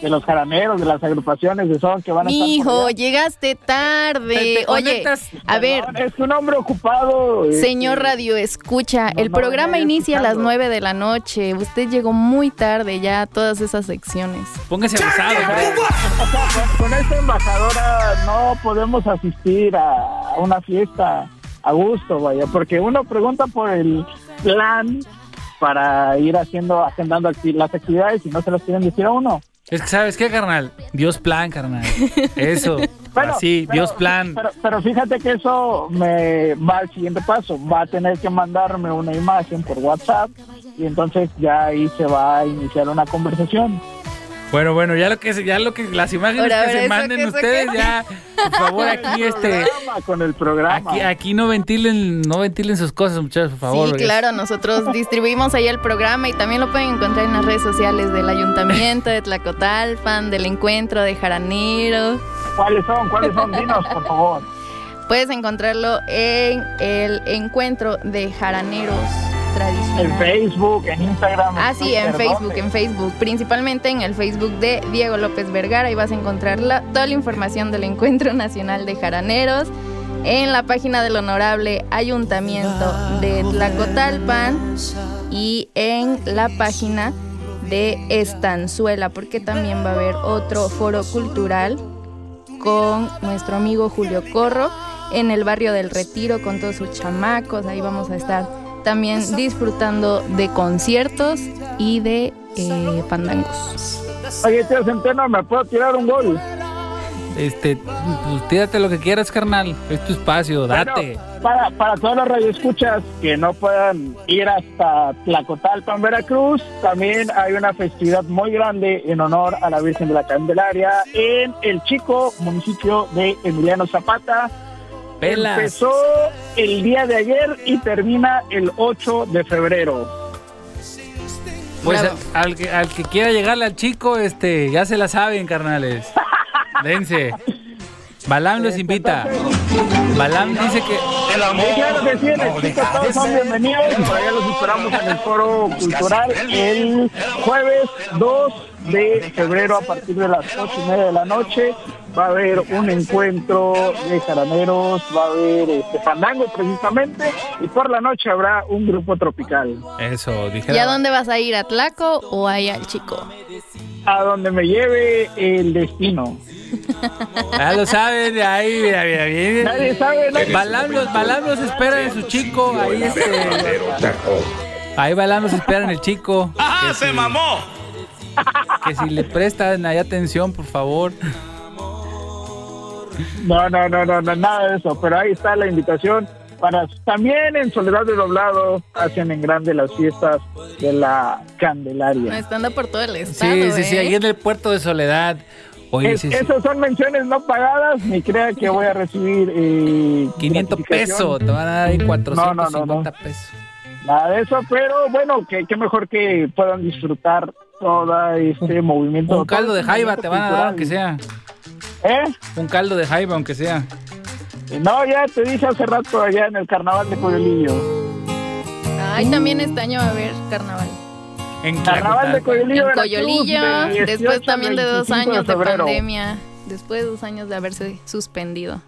de los jaraneros, de las agrupaciones de son que van a allá. llegaste tarde. Te- te Oye, conectas. a ver, es un hombre ocupado. este, señor Radio Escucha, no, el programa no, inicia a las escuchando. 9 de la noche. Usted llegó muy tarde ya a todas esas secciones. Póngase abusado, hombre. O sea, con, con esta embajadora no podemos asistir a una fiesta a gusto, vaya, porque uno pregunta por el plan para ir haciendo, agendando acti- las actividades y no se las quieren decir a uno. Es que, ¿sabes qué, carnal? Dios plan, carnal. Eso. [laughs] Bueno, Así, pero- Dios plan. Pero, pero fíjate que eso me va al siguiente paso. Va a tener que mandarme una imagen por WhatsApp y entonces ya ahí se va a iniciar una conversación. Bueno, bueno, ya lo que se- ya lo que las imágenes Ahora, que se ¿eso manden ustedes ya, por favor, [laughs] aquí este Programa, con el programa. aquí, aquí no ventilen, no ventilen sus cosas, muchachos, por favor. sí, porque- claro, nosotros [laughs] distribuimos ahí el programa y también lo pueden encontrar en las redes sociales del Ayuntamiento de Tlacotalpan, del Encuentro de Jaraneros. ¿Cuáles son? ¿Cuáles son? Dinos, por favor. Puedes encontrarlo en el Encuentro de Jaraneros tradicional. En Facebook, en Instagram. Ah, sí, en Facebook, ¿dónde? en Facebook, principalmente en el Facebook de Diego López Vergara y vas a encontrar la- toda la información del Encuentro Nacional de Jaraneros en la página del Honorable Ayuntamiento de Tlacotalpan y en la página de Estanzuela, porque también va a haber otro foro cultural con nuestro amigo Julio Corro en el barrio del Retiro con todos sus chamacos. Ahí vamos a estar también disfrutando de conciertos y de eh, fandangos. Oye, tío Centeno, ¿me puedo tirar un gol? Este, pues tírate lo que quieras, carnal. Es tu espacio, date. Bueno, para, para todos los radioescuchas que no puedan ir hasta Tlacotalpan, Veracruz, también hay una festividad muy grande en honor a la Virgen de la Candelaria en el chico municipio de Emiliano Zapata. Pelas. Empezó el día de ayer y termina el 8 de febrero. Pues Bravo. a- al que, al que quiera llegarle al chico, este, ya se la saben, carnales. [laughs] Dense. Balam los invita. Balam dice que. Sí, claro que sí, el chico todos son bienvenidos. Por allá los esperamos en el foro cultural el jueves 2 de febrero a partir de las 8 y media de la noche. Va a haber un encuentro de jaraneros, va a haber este fandango precisamente y por la noche habrá un grupo tropical. Eso, dije. ¿Y a dónde vas a ir? ¿A Tlaco o ahí al chico? A donde me lleve el destino. [laughs] Ya lo saben, de ahí, mira, mira, viene. Nadie sabe, nadie los espera en su chico. Ahí, este. Ahí Balam los espera en el chico. ¡Ah, se mamó! Que si le prestan ahí atención, por favor. No, no, no, no, no, nada de eso. Pero ahí está la invitación para también en Soledad de Doblado hacen en grande las fiestas de la No, Candelaria. estando por todo el estado. Sí, sí, sí, ¿eh? ahí en el puerto de Soledad. Oye, Es- sí, sí. Esas son menciones no pagadas, ni crea que voy a recibir eh, 500 gratificación. pesos, te van a dar ahí 450 No, no, no, no. pesos. Nada de eso, pero bueno, que, que mejor que puedan disfrutar todo este movimiento. Un caldo de este jaiba te van a dar, aunque sea. ¿Eh? Un caldo de jaiba, aunque sea. No, ya te dije hace rato allá en el carnaval de Coyolillo. Ay, también este año va a haber carnaval. En Carnaval de. Coyolillo. En Coyolillo, 18 después también de dos 25 años de, febrero. pandemia, después de dos años de haberse suspendido.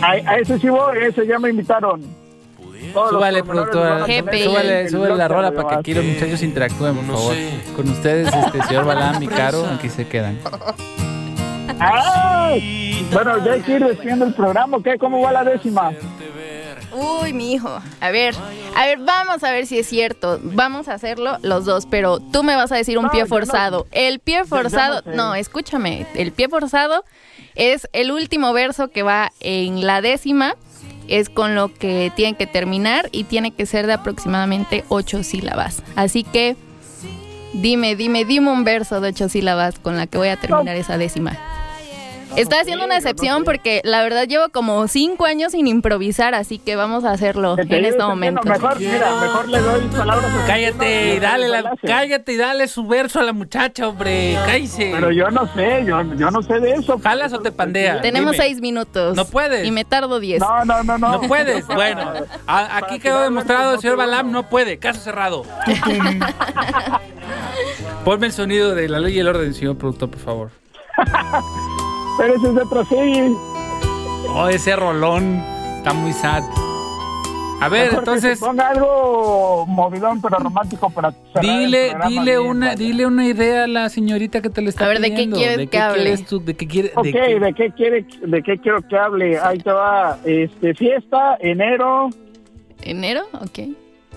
A, a ese sí voy, ese ya me invitaron. Todos Súbale, productora. a. Súbale, súbale la rola de para que aquí los muchachos interactúen, por favor. Con ustedes, este señor [laughs] Balam y Caro, aquí se quedan. [laughs] Ah, bueno, ya hay que ir despidiendo el programa, ¿qué? ¿Cómo va la décima? Uy, mi hijo. A ver, a ver, vamos a ver si es cierto. Vamos a hacerlo los dos, pero tú me vas a decir un No, pie no- forzado. El pie forzado, no no, escúchame. El pie forzado es el último verso que va en la décima. Es con lo que tiene que terminar y tiene que ser de aproximadamente ocho sílabas. Así que dime, dime, dime un verso de ocho sílabas con la que voy a terminar esa décima. Estoy haciendo una excepción porque la verdad llevo como cinco años sin improvisar, así que vamos a hacerlo en este momento. Mejor, mira, mejor le doy palabras. Cállate y dale, la, cállate y dale su verso a la muchacha, hombre. Cállese. Pero yo no sé, yo, yo no sé de eso. ¿Jalas o te pandea? Tenemos Dime. seis minutos. No puedes. Y me tardo diez. No, no, no, no. No puedes. [laughs] Bueno, a- aquí quedó demostrado, el señor Balam no puede. Caso cerrado. [laughs] Ponme el sonido de la ley y el orden, señor productor, por favor. [laughs] Pero ese es otro sí. Oh, ese rolón está muy sad. A ver, Mejor que entonces, se ponga algo movidón pero romántico para dile, dile bien, una, vaya. dile una idea a la señorita que te le está A ver, ¿de qué quieres ¿De que qué hable? quieres tú? ¿De qué quiere? Ok, de qué- ¿de qué quiere, de qué quiero que hable? Ahí te va, este, fiesta, enero, ¿Enero? Ok.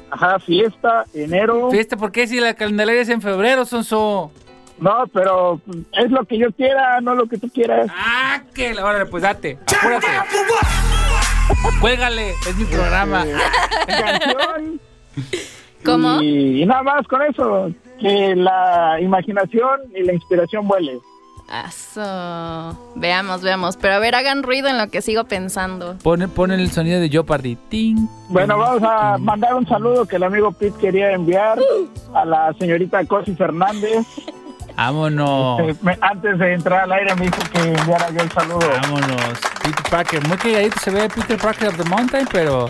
ajá, fiesta, enero. Fiesta, ¿por qué si la candelaria es en febrero, Sonso? No, pero es lo que yo quiera, no lo que tú quieras. Ah, que la hora, pues date, apúrate. Cuélgale, es mi programa. Canción. ¿Cómo? Y, y nada más con eso, que la imaginación y la inspiración vuele. Eso. Veamos, veamos. Pero a ver, hagan ruido en lo que sigo pensando. Pone, pone el sonido de Jeopardy. Ting. Bueno, vamos a mandar un saludo que el amigo Pete quería enviar a la señorita Cosi Fernández. Vámonos. Eh, antes de entrar al aire me dijo que enviara yo el saludo. Vámonos. Peter Parker. Muy calladito se ve Peter Parker of the Mountain, pero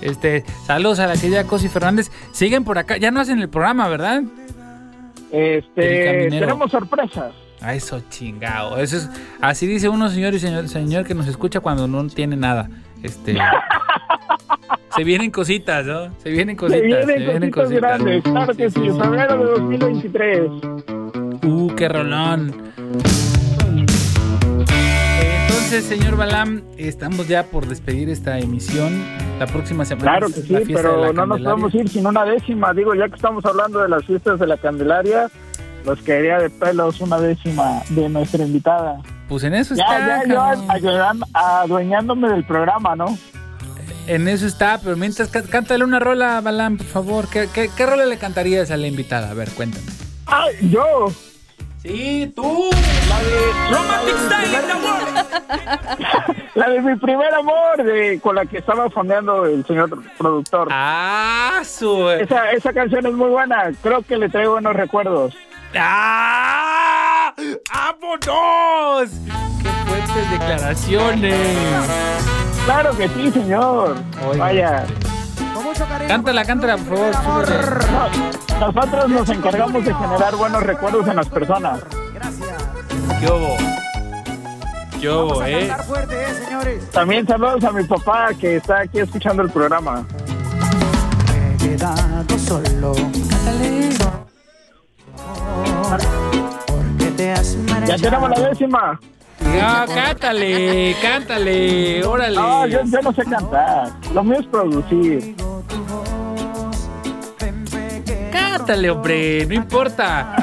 Este, saludos a la querida Cosi Fernández. Siguen por acá. Ya no hacen el programa, ¿verdad? Este, tenemos sorpresas. A eso chingado. Eso es, así dice uno, señor y señor, señor que nos escucha cuando no tiene nada. Este. [laughs] se vienen cositas, ¿no? Se vienen cositas. Se vienen cositas grandes, claro que sí, febrero de 2023. Qué rolón. Entonces, señor Balam, estamos ya por despedir esta emisión. La próxima semana. Claro que sí, pero no nos podemos ir sin una décima. Digo, ya que estamos hablando de las fiestas de la Candelaria, nos caería de pelos una décima de nuestra invitada. Pues en eso Ya, está. ya, yo ayudan- adueñándome del programa, ¿no? En eso está, pero mientras cá- cántale una rola, Balam, por favor. ¿Qué, qué, qué rola le cantarías a la invitada? A ver, cuéntame. ¡Ay, yo! Sí, tú. Romantic [laughs] La de mi primer amor, de, con la que estaba fondeando el señor productor. ¡Ah, su! Esa, esa canción es muy buena. Creo que le traigo buenos recuerdos. ¡Ah! ¡Vámonos! ¡Qué fuertes declaraciones! Claro que sí, señor. Oiga. Vaya. Con mucho cariño. Cántala, cántala, por favor. nosotros nos encargamos de generar buenos recuerdos en las personas. Gracias. ¿Qué hubo? ¿Qué Vamos hubo, a eh? cantar fuerte, eh, señores. También saludos a mi papá que está aquí escuchando el programa. Me he quedado solo. Porque te has Ya tenemos la décima. No, cántale, cántale, órale. No, yo, yo no sé cantar. Lo mío es producir. Cántale, hombre, no importa.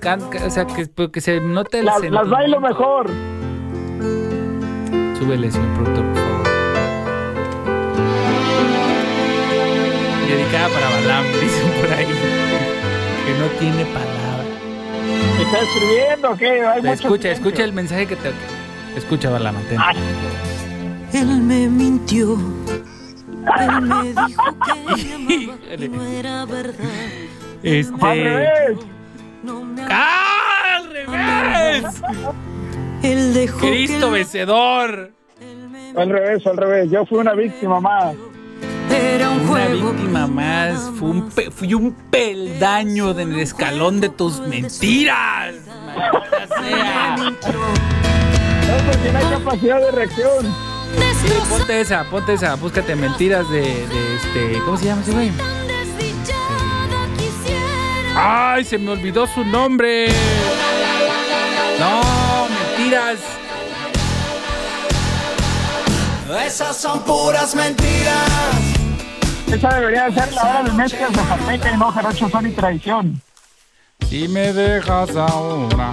Can- o sea, que, pero que se note el Las, sentido. las bailo mejor. Súbele, señor productor, por favor. Dedicada para Balam, dicen por ahí. Que no tiene palabra. ¿Me está escribiendo o qué? Hay mucho Escucha, silencio. escucha el mensaje que te... Escucha, Balam, atento. Ay, Él me mintió. [laughs] Él me dijo que me [laughs] amaba y no era verdad. al Este... revés. No me ¡Ah, al revés! Él dejó Cristo vencedor. Al revés, al revés. Yo fui una víctima más. Era un Una juego. víctima más. Fui un, pe- fui un peldaño en el escalón de tus mentiras. Sea. No, porque no hay capacidad de reacción. Sí, ponte esa, ponte esa. Búscate mentiras de, de este. ¿Cómo se llama ese güey? ¡Ay! Se me olvidó su nombre. No, mentiras. Esas son puras mentiras. Esa debería ser la hora de mezclas de Zapeca y no Jarocho Son y Tradición. Si me dejas ahora.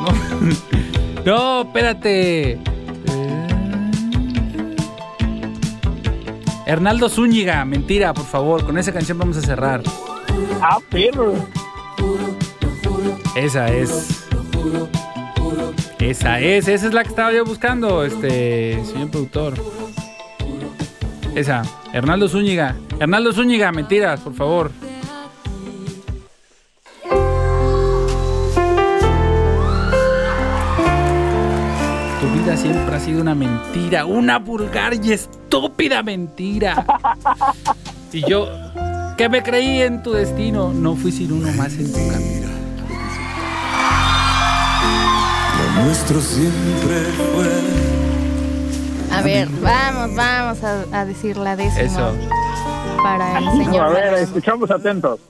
No, [laughs] no espérate. Eh. Hernaldo Zúñiga, mentira, por favor. Con esa canción vamos a cerrar. Ah, perro. Esa es. Esa es, esa es la que estaba yo buscando, este, señor productor. Esa, Hernaldo Zúñiga. Hernaldo Zúñiga, mentiras, por favor. Tu vida siempre ha sido una mentira, una vulgar y estúpida mentira. Y yo, que me creí en tu destino, no fui sin uno más en tu camino. Lo nuestro siempre fue. A ver, vamos, vamos a, a decir la décima Eso. para el A señor. ver, Balam. escuchamos atentos.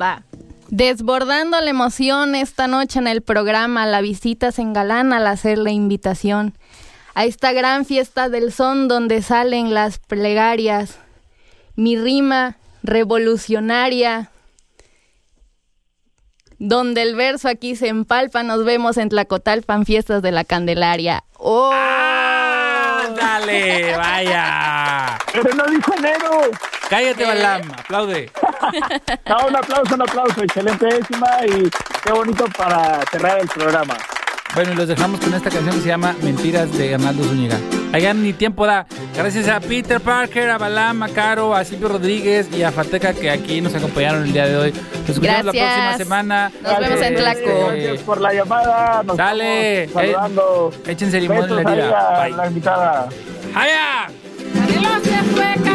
Va. Desbordando la emoción esta noche en el programa, la visita se engalana al hacer la invitación a esta gran fiesta del son donde salen las plegarias. Mi rima revolucionaria, donde el verso aquí se empalpa, nos vemos en Tlacotalpan, fiestas de la Candelaria. ¡Oh! ¡Dale! ¡Vaya! Pero no dijo enero. Cállate, Balam, aplaude. No, un aplauso, un aplauso. Excelente décima y qué bonito para cerrar el programa. Bueno, y los dejamos con esta canción que se llama Mentiras de Hernaldo Zúñiga. Allá ni tiempo da. Gracias a Peter Parker, a Balam, a Caro, a Silvio Rodríguez y a Fateca que aquí nos acompañaron el día de hoy. Nos escuchamos la Gracias. próxima semana. Nos vemos en Tlaco. Este, Gracias por la llamada. Nos Dale. estamos saludando. Échense limón en la herida. la invitada. ¡Allá! ¡Canelo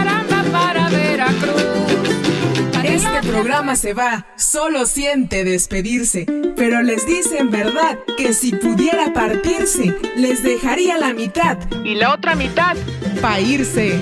fue programa se va, solo siente despedirse, pero les dice en verdad que si pudiera partirse, les dejaría la mitad y la otra mitad pa' irse.